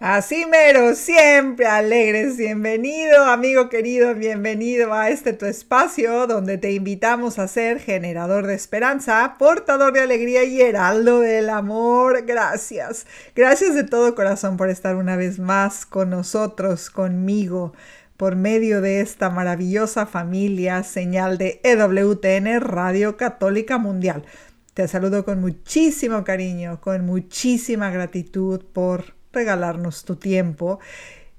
Así mero, siempre alegres. Bienvenido, amigo querido, bienvenido a este tu espacio donde te invitamos a ser generador de esperanza, portador de alegría y heraldo del amor. Gracias. Gracias de todo corazón por estar una vez más con nosotros, conmigo por medio de esta maravillosa familia señal de EWTN Radio Católica Mundial. Te saludo con muchísimo cariño, con muchísima gratitud por regalarnos tu tiempo.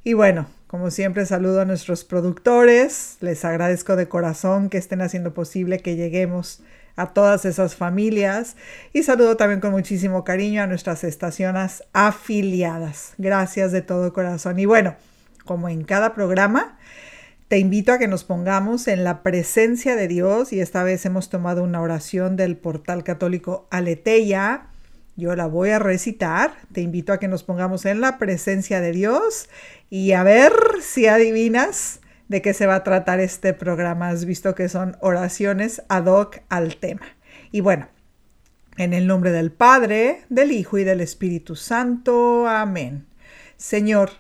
Y bueno, como siempre saludo a nuestros productores, les agradezco de corazón que estén haciendo posible que lleguemos a todas esas familias y saludo también con muchísimo cariño a nuestras estaciones afiliadas. Gracias de todo corazón. Y bueno, como en cada programa, te invito a que nos pongamos en la presencia de Dios y esta vez hemos tomado una oración del portal católico Aleteya. Yo la voy a recitar. Te invito a que nos pongamos en la presencia de Dios y a ver si adivinas de qué se va a tratar este programa. Has visto que son oraciones ad hoc al tema. Y bueno, en el nombre del Padre, del Hijo y del Espíritu Santo. Amén. Señor,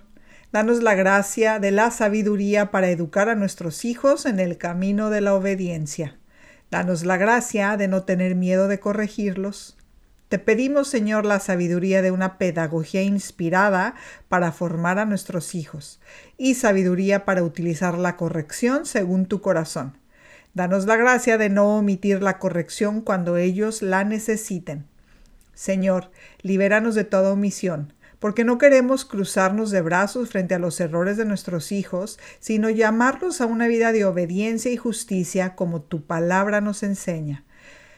Danos la gracia de la sabiduría para educar a nuestros hijos en el camino de la obediencia. Danos la gracia de no tener miedo de corregirlos. Te pedimos, Señor, la sabiduría de una pedagogía inspirada para formar a nuestros hijos y sabiduría para utilizar la corrección según tu corazón. Danos la gracia de no omitir la corrección cuando ellos la necesiten. Señor, libéranos de toda omisión porque no queremos cruzarnos de brazos frente a los errores de nuestros hijos, sino llamarlos a una vida de obediencia y justicia como tu palabra nos enseña.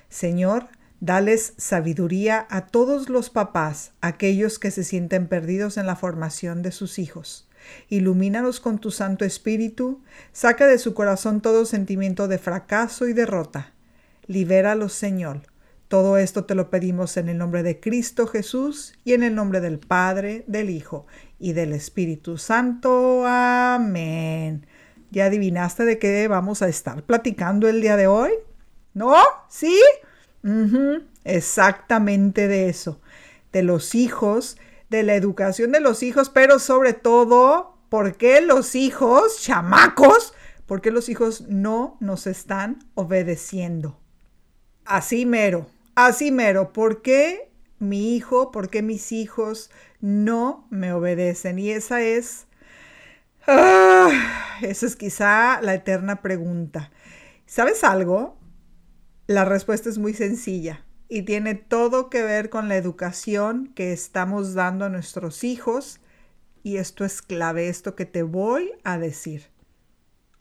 Señor, dales sabiduría a todos los papás, aquellos que se sienten perdidos en la formación de sus hijos. Ilumínalos con tu Santo Espíritu, saca de su corazón todo sentimiento de fracaso y derrota. Libéralos, Señor, todo esto te lo pedimos en el nombre de Cristo Jesús y en el nombre del Padre, del Hijo y del Espíritu Santo. Amén. ¿Ya adivinaste de qué vamos a estar platicando el día de hoy? ¿No? ¿Sí? Exactamente de eso. De los hijos, de la educación de los hijos, pero sobre todo, ¿por qué los hijos, chamacos, por qué los hijos no nos están obedeciendo? Así mero. Así mero, ¿por qué mi hijo, por qué mis hijos no me obedecen? Y esa es, ah, esa es quizá la eterna pregunta. ¿Sabes algo? La respuesta es muy sencilla y tiene todo que ver con la educación que estamos dando a nuestros hijos. Y esto es clave, esto que te voy a decir.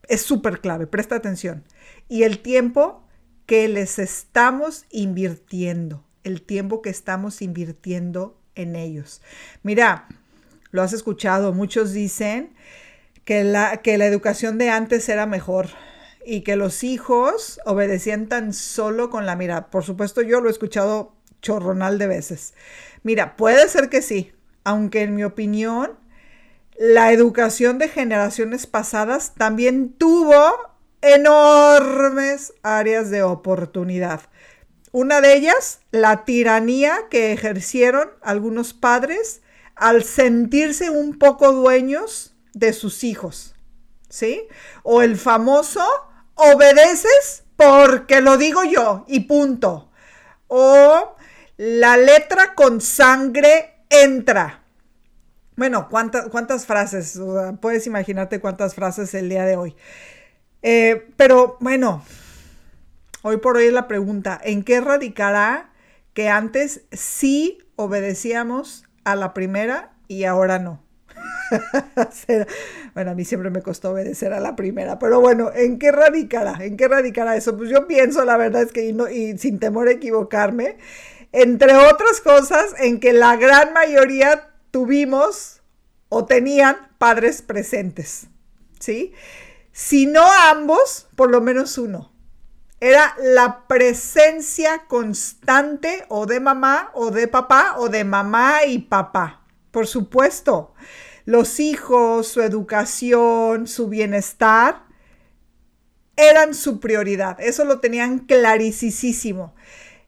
Es súper clave, presta atención. Y el tiempo que les estamos invirtiendo, el tiempo que estamos invirtiendo en ellos. Mira, lo has escuchado, muchos dicen que la, que la educación de antes era mejor y que los hijos obedecían tan solo con la mira. Por supuesto, yo lo he escuchado chorronal de veces. Mira, puede ser que sí, aunque en mi opinión, la educación de generaciones pasadas también tuvo enormes áreas de oportunidad. Una de ellas, la tiranía que ejercieron algunos padres al sentirse un poco dueños de sus hijos. ¿Sí? O el famoso, obedeces porque lo digo yo y punto. O la letra con sangre entra. Bueno, ¿cuántas, cuántas frases? puedes imaginarte cuántas frases el día de hoy. Eh, pero bueno, hoy por hoy la pregunta, ¿en qué radicará que antes sí obedecíamos a la primera y ahora no? bueno, a mí siempre me costó obedecer a la primera, pero bueno, ¿en qué radicará? ¿En qué radicará eso? Pues yo pienso, la verdad es que, y sin temor a equivocarme, entre otras cosas, en que la gran mayoría tuvimos o tenían padres presentes. ¿sí? Si no ambos, por lo menos uno. Era la presencia constante o de mamá o de papá o de mamá y papá. Por supuesto, los hijos, su educación, su bienestar eran su prioridad. Eso lo tenían clarísimo.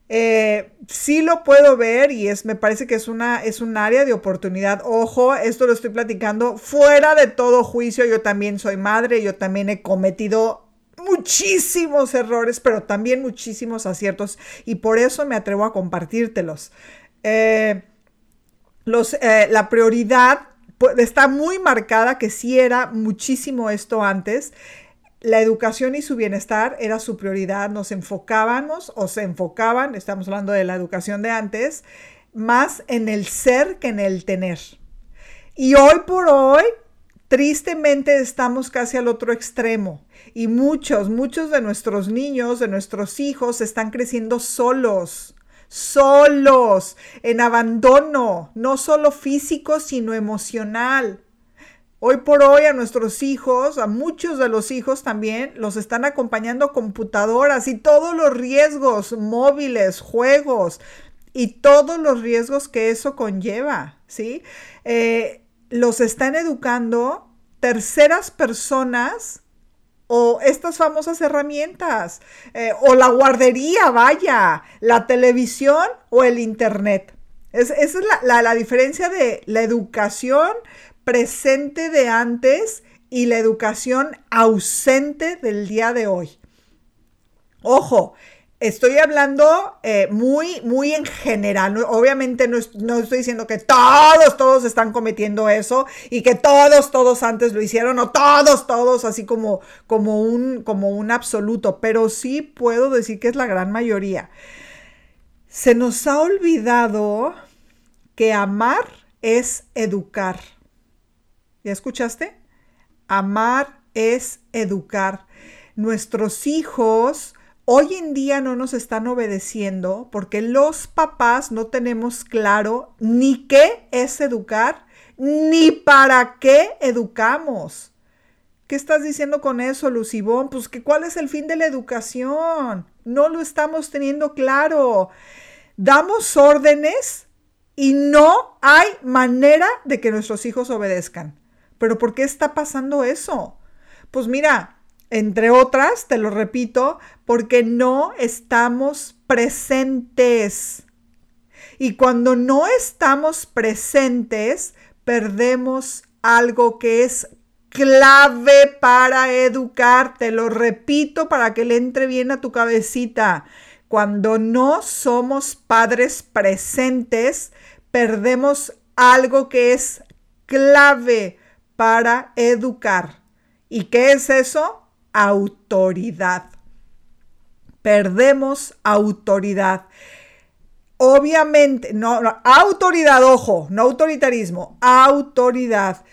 Eh, sí lo puedo ver y es, me parece que es, una, es un área de oportunidad. Ojo, esto lo estoy platicando fuera de todo juicio. Yo también soy madre, yo también he cometido muchísimos errores, pero también muchísimos aciertos y por eso me atrevo a compartírtelos. Eh, los, eh, la prioridad está muy marcada que sí era muchísimo esto antes la educación y su bienestar era su prioridad. Nos enfocábamos o se enfocaban, estamos hablando de la educación de antes, más en el ser que en el tener. Y hoy por hoy, tristemente estamos casi al otro extremo. Y muchos, muchos de nuestros niños, de nuestros hijos, están creciendo solos solos, en abandono, no solo físico, sino emocional. Hoy por hoy a nuestros hijos, a muchos de los hijos también, los están acompañando computadoras y todos los riesgos, móviles, juegos y todos los riesgos que eso conlleva, ¿sí? Eh, los están educando terceras personas o estas famosas herramientas, eh, o la guardería, vaya, la televisión o el internet. esa es la, la, diferencia de la educación presente de antes y la educación ausente del día de hoy. Ojo, estoy hablando eh, muy, muy en general. Obviamente no, no, estoy diciendo que todos, todos están cometiendo eso y que todos, todos antes lo hicieron o todos, todos así como, como, un, como un absoluto, pero sí puedo decir que es la gran mayoría. Se nos ha olvidado que amar es educar. ¿Ya escuchaste? Amar es educar. Nuestros hijos hoy en día no nos están obedeciendo porque los papás no tenemos claro ni qué es educar, ni para qué educamos. ¿Qué estás diciendo con eso, Lucibón? Pues que cuál es el fin de la educación. No lo estamos teniendo claro. Damos órdenes y no hay manera de que nuestros hijos obedezcan. Pero ¿por qué está pasando eso? Pues mira, entre otras, te lo repito, porque no estamos presentes. Y cuando no estamos presentes, perdemos algo que es clave para educar. Te lo repito para que le entre bien a tu cabecita. Cuando no somos padres presentes, perdemos algo que es clave para educar. ¿Y qué es eso? Autoridad. Perdemos autoridad. Obviamente, no, autoridad, ojo, no autoritarismo, autoridad.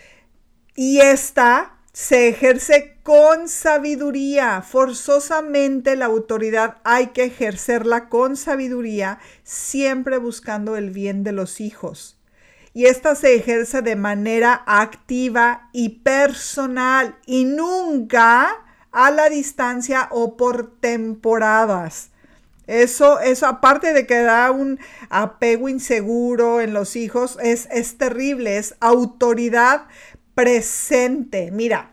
Y esta se ejerce con sabiduría. Forzosamente la autoridad hay que ejercerla con sabiduría, siempre buscando el bien de los hijos y esta se ejerce de manera activa y personal y nunca a la distancia o por temporadas. Eso, eso aparte de que da un apego inseguro en los hijos, es, es terrible, es autoridad presente. Mira,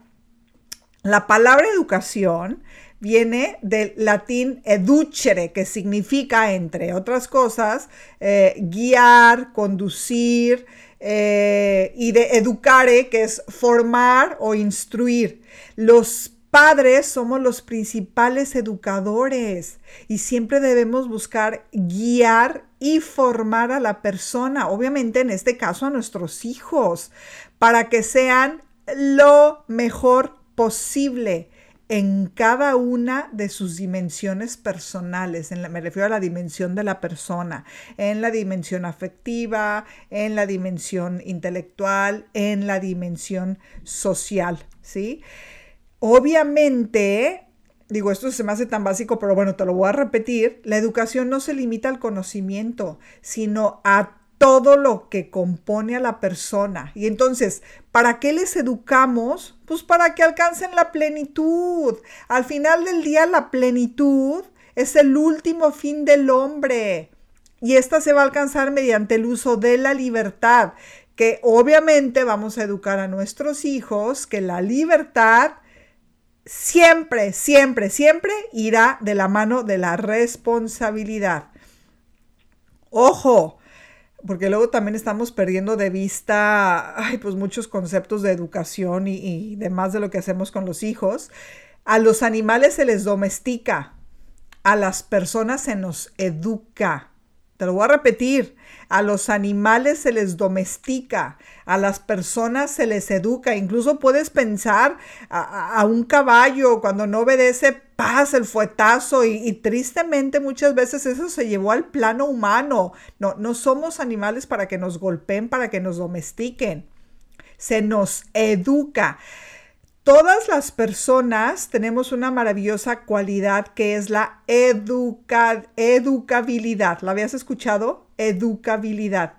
la palabra educación viene del latín educere, que significa, entre otras cosas, eh, guiar, conducir, eh, y de educare, que es formar o instruir. Los padres somos los principales educadores y siempre debemos buscar guiar y formar a la persona, obviamente en este caso a nuestros hijos, para que sean lo mejor posible en cada una de sus dimensiones personales, en me refiero a la dimensión de la persona, en la dimensión afectiva, en la dimensión intelectual, en la dimensión social, ¿sí? Obviamente, digo, esto se me hace tan básico, pero bueno, te lo voy a repetir, la educación no se limita al conocimiento, sino a todo lo que compone a la persona. Y entonces, ¿para qué les educamos? Pues para que alcancen la plenitud. Al final del día, la plenitud es el último fin del hombre. Y esta se va a alcanzar mediante el uso de la libertad, que obviamente vamos a educar a nuestros hijos que la libertad siempre, siempre, siempre irá de la mano de la responsabilidad. Ojo, porque luego también estamos perdiendo de vista pues muchos conceptos de educación y demás de lo que hacemos con los hijos. A los animales se les domestica, a las personas se nos educa. Te lo voy a repetir, a los animales se les domestica, a las personas se les educa, incluso puedes pensar a, un caballo cuando no obedece, pasa el fuetazo y, y, tristemente muchas veces eso se llevó al plano humano. No, no somos animales para que nos golpeen, para que nos domestiquen. Se nos educa. Todas las personas tenemos una maravillosa cualidad que es la educabilidad. ¿La habías escuchado? Educabilidad.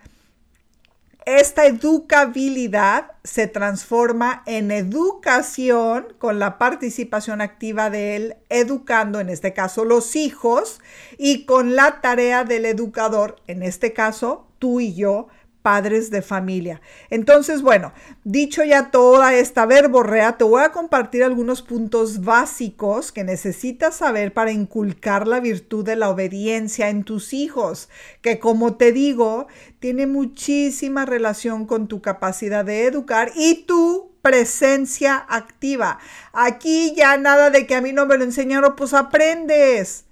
Esta educabilidad se transforma en educación con la participación activa del educando, en este caso los hijos, y con la tarea del educador, en este caso tú y yo, padres de familia. Entonces, bueno, dicho ya toda esta verborrea, te voy a compartir algunos puntos básicos que necesitas saber para inculcar la virtud de la obediencia en tus hijos, que como te digo, tiene muchísima relación con tu capacidad de educar y tu presencia activa. Aquí ya nada de que a mí no me lo enseñaron, pues aprendes.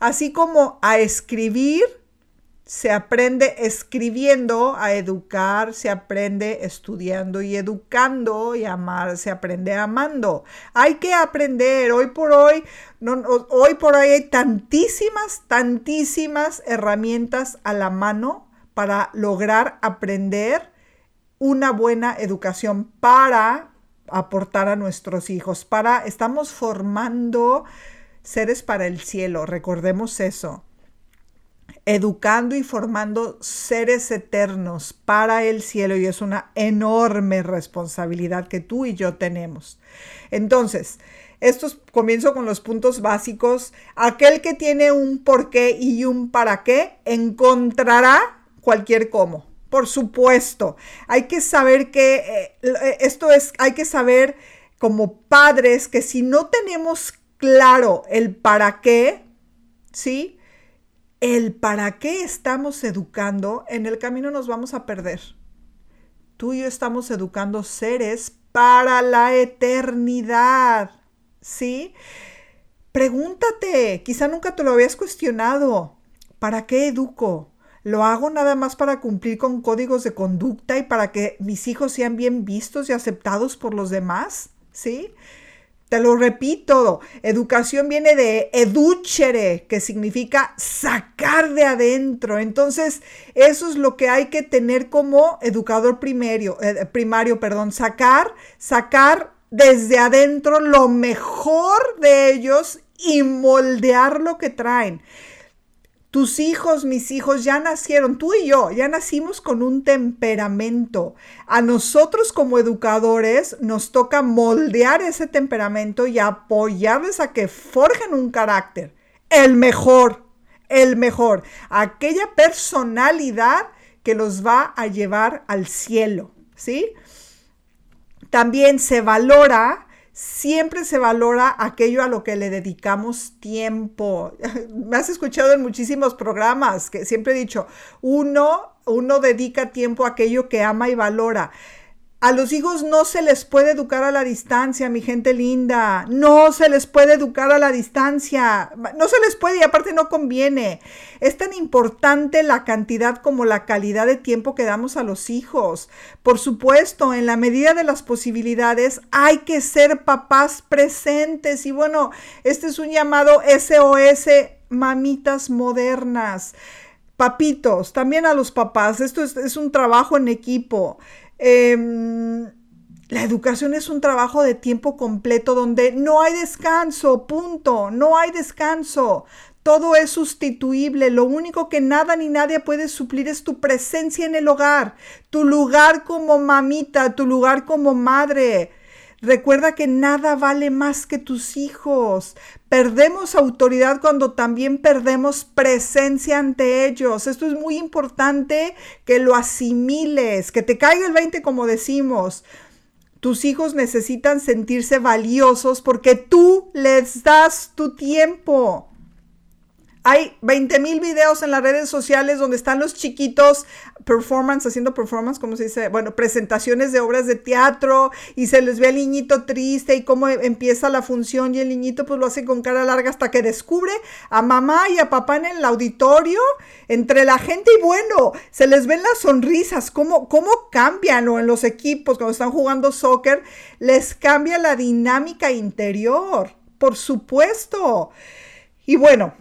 Así como a escribir, se aprende escribiendo a educar, se aprende estudiando y educando y amar, se aprende amando. Hay que aprender, hoy por hoy, hoy por hoy hay tantísimas, tantísimas herramientas a la mano para lograr aprender una buena educación para aportar a nuestros hijos, para, estamos formando seres para el cielo, recordemos eso educando y formando seres eternos para el cielo y es una enorme responsabilidad que tú y yo tenemos. Entonces, estos comienzo con los puntos básicos. Aquel que tiene un por qué y un para qué encontrará cualquier cómo. Por supuesto, hay que saber que eh, esto es, hay que saber como padres que si no tenemos claro el para qué, ¿sí? El para qué estamos educando, en el camino nos vamos a perder. Tú y yo estamos educando seres para la eternidad. ¿Sí? Pregúntate, quizá nunca te lo habías cuestionado. ¿Para qué educo? ¿Lo hago nada más para cumplir con códigos de conducta y para que mis hijos sean bien vistos y aceptados por los demás? ¿Sí? Lo repito, educación viene de educere, que significa sacar de adentro. Entonces, eso es lo que hay que tener como educador primario, eh, primario, perdón, sacar, sacar desde adentro lo mejor de ellos y moldear lo que traen. Tus hijos, mis hijos, ya nacieron, tú y yo, ya nacimos con un temperamento. A nosotros como educadores nos toca moldear ese temperamento y apoyarles a que forjen un carácter, el mejor, el mejor, aquella personalidad que los va a llevar al cielo, ¿sí? También se valora siempre se valora aquello a lo que le dedicamos tiempo. Me has escuchado en muchísimos programas que siempre he dicho, uno, uno dedica tiempo a aquello que ama y valora. A los hijos no se les puede educar a la distancia, mi gente linda. No se les puede educar a la distancia. No se les puede y aparte no conviene. Es tan importante la cantidad como la calidad de tiempo que damos a los hijos. Por supuesto, en la medida de las posibilidades hay que ser papás presentes. Y bueno, este es un llamado SOS mamitas modernas. Papitos, también a los papás. Esto es, es un trabajo en equipo. Em, La educación es un trabajo de tiempo completo donde no hay descanso, punto, no hay descanso. Todo es sustituible. Lo único que nada ni nadie puede suplir es tu presencia en el hogar, tu lugar como mamita, tu lugar como madre. Recuerda que nada vale más que tus hijos. Perdemos autoridad cuando también perdemos presencia ante ellos. Esto es muy importante que lo asimiles, que te caiga el 20 como decimos. Tus hijos necesitan sentirse valiosos porque tú les das tu tiempo. Hay 20 mil videos en las redes sociales donde están los chiquitos performance, haciendo performance, ¿cómo se dice? Bueno, presentaciones de obras de teatro y se les ve al niñito triste y cómo empieza la función y el niñito pues lo hace con cara larga hasta que descubre a mamá y a papá en el auditorio, entre la gente y bueno, se les ven las sonrisas, cómo, cómo cambian o en los equipos cuando están jugando soccer, les cambia la dinámica interior, por supuesto. Y bueno,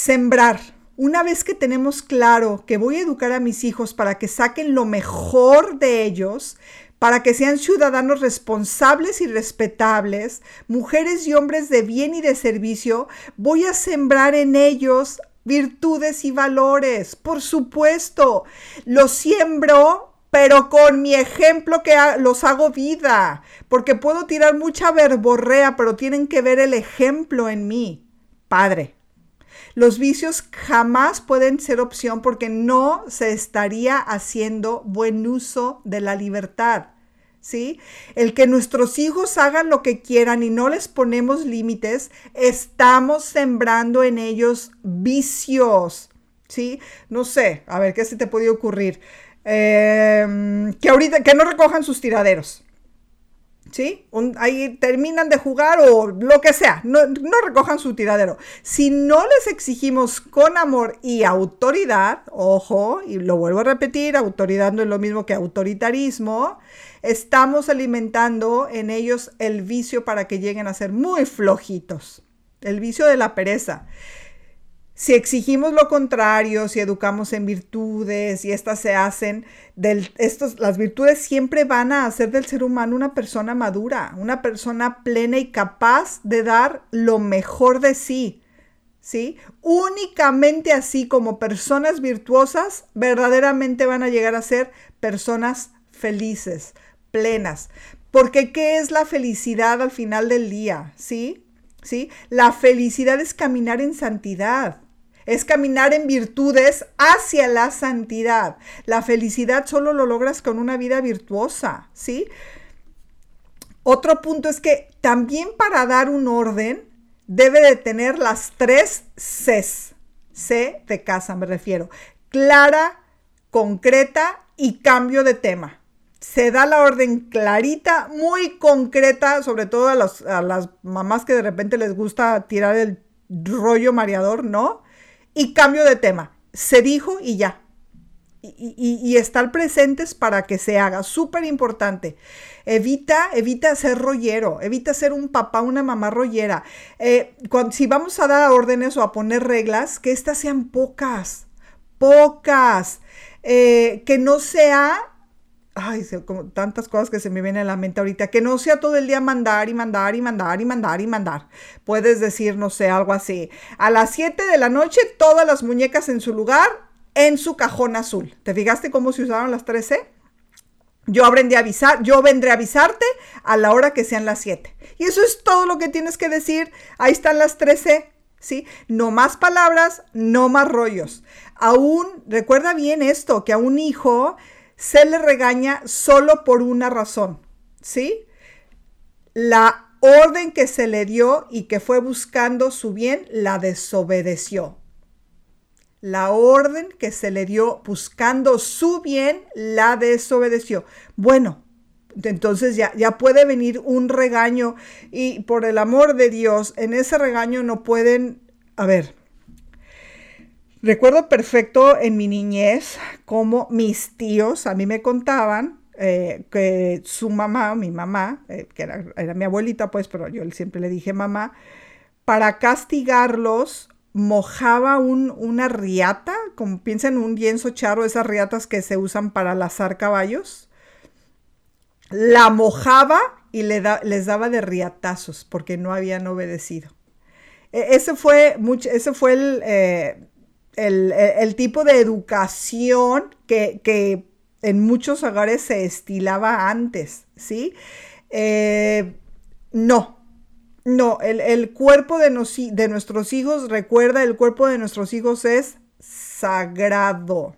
Sembrar. Una vez que tenemos claro que voy a educar a mis hijos para que saquen lo mejor de ellos, para que sean ciudadanos responsables y respetables, mujeres y hombres de bien y de servicio, voy a sembrar en ellos virtudes y valores. Por supuesto, los siembro, pero con mi ejemplo que los hago vida, porque puedo tirar mucha verborrea, pero tienen que ver el ejemplo en mí. Padre, los vicios jamás pueden ser opción porque no se estaría haciendo buen uso de la libertad. ¿Sí? El que nuestros hijos hagan lo que quieran y no les ponemos límites, estamos sembrando en ellos vicios. ¿Sí? No sé, a ver, ¿qué se te puede ocurrir? Em, que ahorita, que no recojan sus tiraderos. ¿Sí? ahí terminan de jugar o lo que sea, no, recojan su tiradero. Si no les exigimos con amor y autoridad, ojo, y lo vuelvo a repetir, autoridad no es lo mismo que autoritarismo, estamos alimentando en ellos el vicio para que lleguen a ser muy flojitos, el vicio de la pereza. Si exigimos lo contrario, si educamos en virtudes y estas se hacen, del, estos, las virtudes siempre van a hacer del ser humano una persona madura, una persona plena y capaz de dar lo mejor de sí. ¿Sí? Únicamente así como personas virtuosas verdaderamente van a llegar a ser personas felices, plenas. Porque ¿qué es la felicidad al final del día? ¿Sí? ¿Sí? La felicidad es caminar en santidad es caminar en virtudes hacia la santidad. La felicidad solo lo logras con una vida virtuosa, ¿sí? Otro punto es que también para dar un orden debe de tener las tres Cs. C de casa me refiero. Clara, concreta y cambio de tema. Se da la orden clarita, muy concreta, sobre todo a, a las mamás que de repente les gusta tirar el rollo mareador, ¿no? Y cambio de tema. Se dijo y ya. Y, estar presentes para que se haga. Súper importante. Evita, evita ser rollero, evita ser un papá, una mamá rollera. Eh, si vamos a dar órdenes o a poner reglas, que éstas sean pocas, pocas. Eh, que no sea ay, tantas cosas que se me vienen a la mente ahorita, que no sea todo el día mandar y mandar y mandar y mandar y mandar. Puedes decir, no sé, algo así. A las 7 de la noche, todas las muñecas en su lugar, en su cajón azul. ¿Te fijaste cómo se usaron las 13? Yo aprendí a avisar, yo vendré a avisarte a la hora que sean las 7. Y eso es todo lo que tienes que decir. Ahí están las 13, ¿sí? No más palabras, no más rollos. Aún, recuerda bien esto, que a un hijo se le regaña solo por una razón, ¿sí? La orden que se le dio y que fue buscando su bien, la desobedeció. La orden que se le dio buscando su bien, la desobedeció. Bueno, entonces ya, ya puede venir un regaño y por el amor de Dios, en ese regaño no pueden, a ver, Recuerdo perfecto en mi niñez como mis tíos a mí me contaban eh, que su mamá, mi mamá, eh, que era, mi abuelita pues, pero yo siempre le dije mamá, para castigarlos mojaba una riata, como piensen un lienzo charro, esas riatas que se usan para lazar caballos. la mojaba y le les daba de riatazos porque no habían obedecido. E, ese fue, mucho, ese fue el, eh, el, tipo de educación que, en muchos hogares se estilaba antes, ¿sí? Eh, no, no, el, cuerpo de, de nuestros hijos, recuerda, el cuerpo de nuestros hijos es sagrado.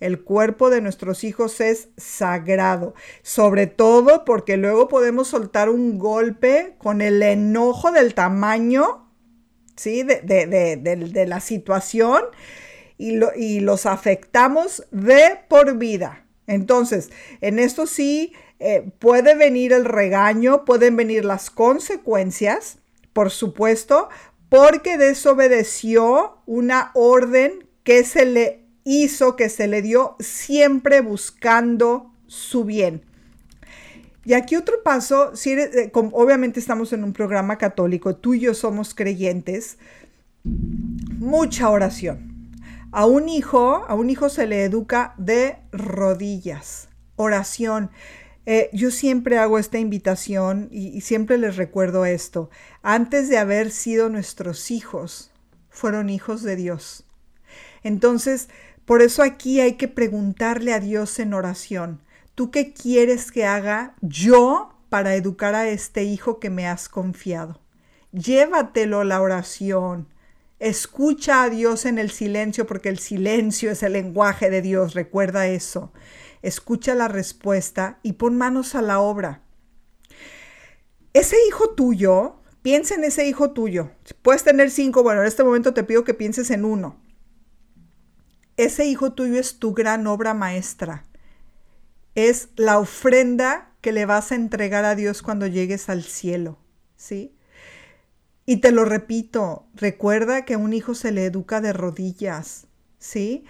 El cuerpo de nuestros hijos es sagrado, sobre todo porque luego podemos soltar un golpe con el enojo del tamaño ¿sí? de, la situación y, y, los afectamos de por vida. Entonces, en esto sí eh, puede venir el regaño, pueden venir las consecuencias, por supuesto, porque desobedeció una orden que se le hizo, que se le dio siempre buscando su bien. Y aquí otro paso, eh, obviamente estamos en un programa católico, tú y yo somos creyentes, mucha oración. A un hijo, a un hijo se le educa de rodillas, oración. Eh, yo siempre hago esta invitación y siempre les recuerdo esto. Antes de haber sido nuestros hijos, fueron hijos de Dios. Entonces, por eso aquí hay que preguntarle a Dios en oración. ¿Tú qué quieres que haga yo para educar a este hijo que me has confiado? Llévatelo la oración. Escucha a Dios en el silencio porque el silencio es el lenguaje de Dios. Recuerda eso. Escucha la respuesta y pon manos a la obra. Ese hijo tuyo, piensa en ese hijo tuyo. Puedes tener cinco, bueno, en este momento te pido que pienses en uno. Ese hijo tuyo es tu gran obra maestra es la ofrenda que le vas a entregar a Dios cuando llegues al cielo, ¿sí? Y te lo repito, recuerda que a un hijo se le educa de rodillas, ¿sí?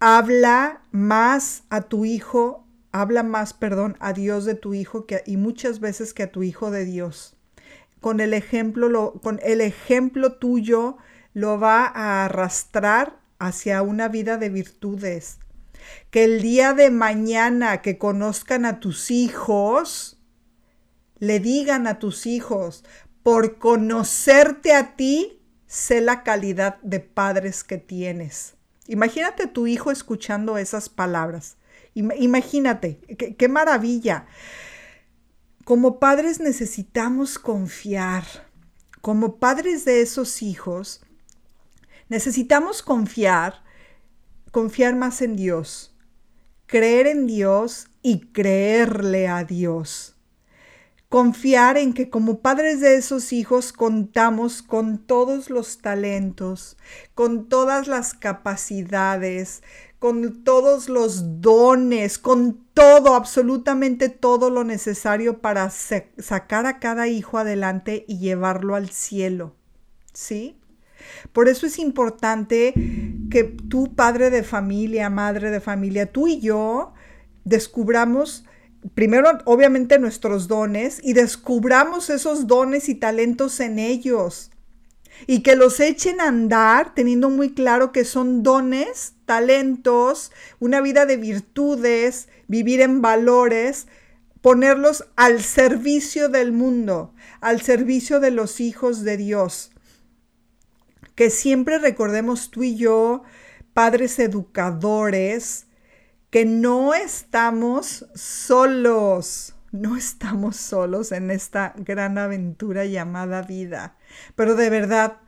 Habla más a tu hijo, habla más, perdón, a Dios de tu hijo que, y muchas veces que a tu hijo de Dios. Con el ejemplo, lo, con el ejemplo tuyo lo va a arrastrar hacia una vida de virtudes, que el día de mañana que conozcan a tus hijos, le digan a tus hijos, por conocerte a ti, sé la calidad de padres que tienes. Imagínate tu hijo escuchando esas palabras. Imagínate, qué, qué maravilla. Como padres necesitamos confiar. Como padres de esos hijos, necesitamos confiar confiar más en Dios, creer en Dios y creerle a Dios. Confiar en que como padres de esos hijos contamos con todos los talentos, con todas las capacidades, con todos los dones, con todo, absolutamente todo lo necesario para sacar a cada hijo adelante y llevarlo al cielo. ¿Sí? Por eso es importante que tú, padre de familia, madre de familia, tú y yo descubramos primero, obviamente, nuestros dones y descubramos esos dones y talentos en ellos. Y que los echen a andar teniendo muy claro que son dones, talentos, una vida de virtudes, vivir en valores, ponerlos al servicio del mundo, al servicio de los hijos de Dios que siempre recordemos tú y yo, padres educadores, que no estamos solos, no estamos solos en esta gran aventura llamada vida. Pero de verdad,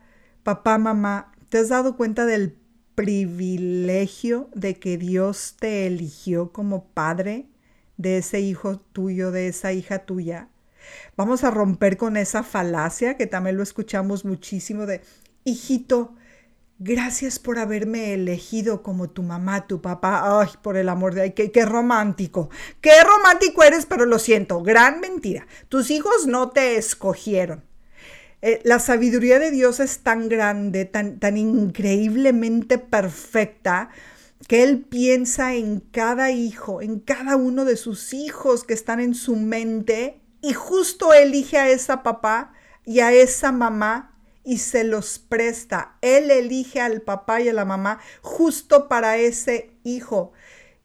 papá, mamá, ¿te has dado cuenta del privilegio de que Dios te eligió como padre de ese hijo tuyo, de esa hija tuya? Vamos a romper con esa falacia que también lo escuchamos muchísimo de hijito, gracias por haberme elegido como tu mamá, tu papá. Ay, por el amor de ay, qué, qué romántico. Qué romántico eres, pero lo siento, gran mentira. Tus hijos no te escogieron. Eh, la sabiduría de Dios es tan grande, tan, tan increíblemente perfecta, que Él piensa en cada hijo, en cada uno de sus hijos que están en su mente y justo elige a esa papá y a esa mamá y se los presta. Él elige al papá y a la mamá justo para ese hijo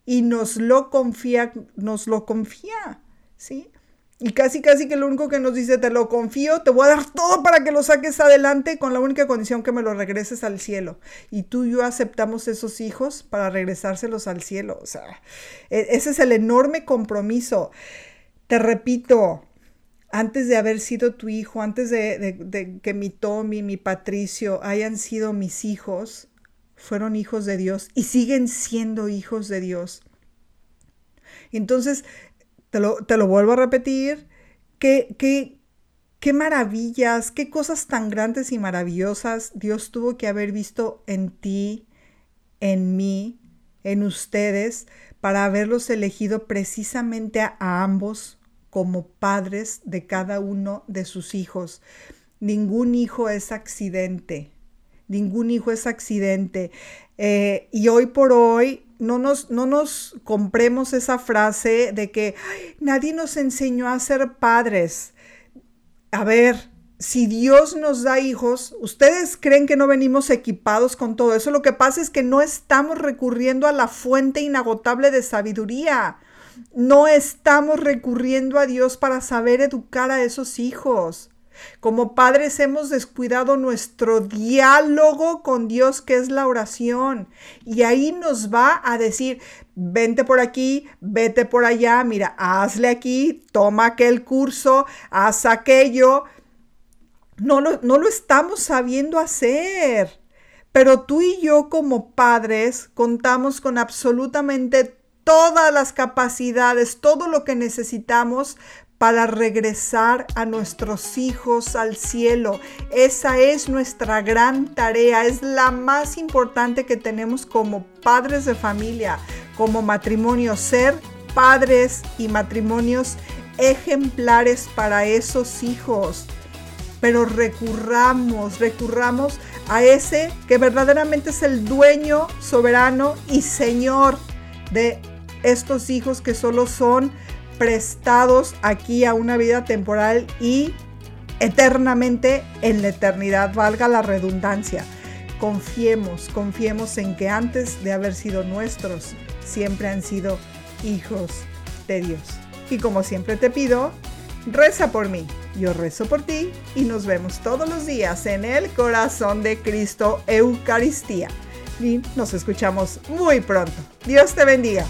y nos lo confía, nos lo confía. ¿sí? Y casi, casi que lo único que nos dice, te lo confío, te voy a dar todo para que lo saques adelante con la única condición que me lo regreses al cielo. Y tú y yo aceptamos esos hijos para regresárselos al cielo. O sea, e, ese es el enorme compromiso. Te repito, antes de haber sido tu hijo, antes de, que mi Tommy, mi Patricio hayan sido mis hijos, fueron hijos de Dios y siguen siendo hijos de Dios. Entonces, te lo, vuelvo a repetir, qué, maravillas, qué cosas tan grandes y maravillosas Dios tuvo que haber visto en ti, en mí, en ustedes, para haberlos elegido precisamente a, ambos como padres de cada uno de sus hijos. Ningún hijo es accidente, ningún hijo es accidente. Eh, y hoy por hoy no nos, no nos compremos esa frase de que nadie nos enseñó a ser padres. A ver, si Dios nos da hijos, ¿ustedes creen que no venimos equipados con todo eso? Lo que pasa es que no estamos recurriendo a la fuente inagotable de sabiduría. No estamos recurriendo a Dios para saber educar a esos hijos. Como padres hemos descuidado nuestro diálogo con Dios, que es la oración. Y ahí nos va a decir, vente por aquí, vete por allá, mira, hazle aquí, toma aquel curso, haz aquello. No lo, no lo estamos sabiendo hacer. Pero tú y yo como padres contamos con absolutamente todas las capacidades, todo lo que necesitamos para regresar a nuestros hijos al cielo. Esa es nuestra gran tarea, es la más importante que tenemos como padres de familia, como matrimonio, ser padres y matrimonios ejemplares para esos hijos. Pero recurramos, recurramos a ese que verdaderamente es el dueño, soberano y señor de estos hijos que solo son prestados aquí a una vida temporal y eternamente en la eternidad, valga la redundancia. Confiemos, confiemos en que antes de haber sido nuestros, siempre han sido hijos de Dios. Y como siempre te pido, reza por mí, yo rezo por ti y nos vemos todos los días en el corazón de Cristo Eucaristía. Y nos escuchamos muy pronto. Dios te bendiga.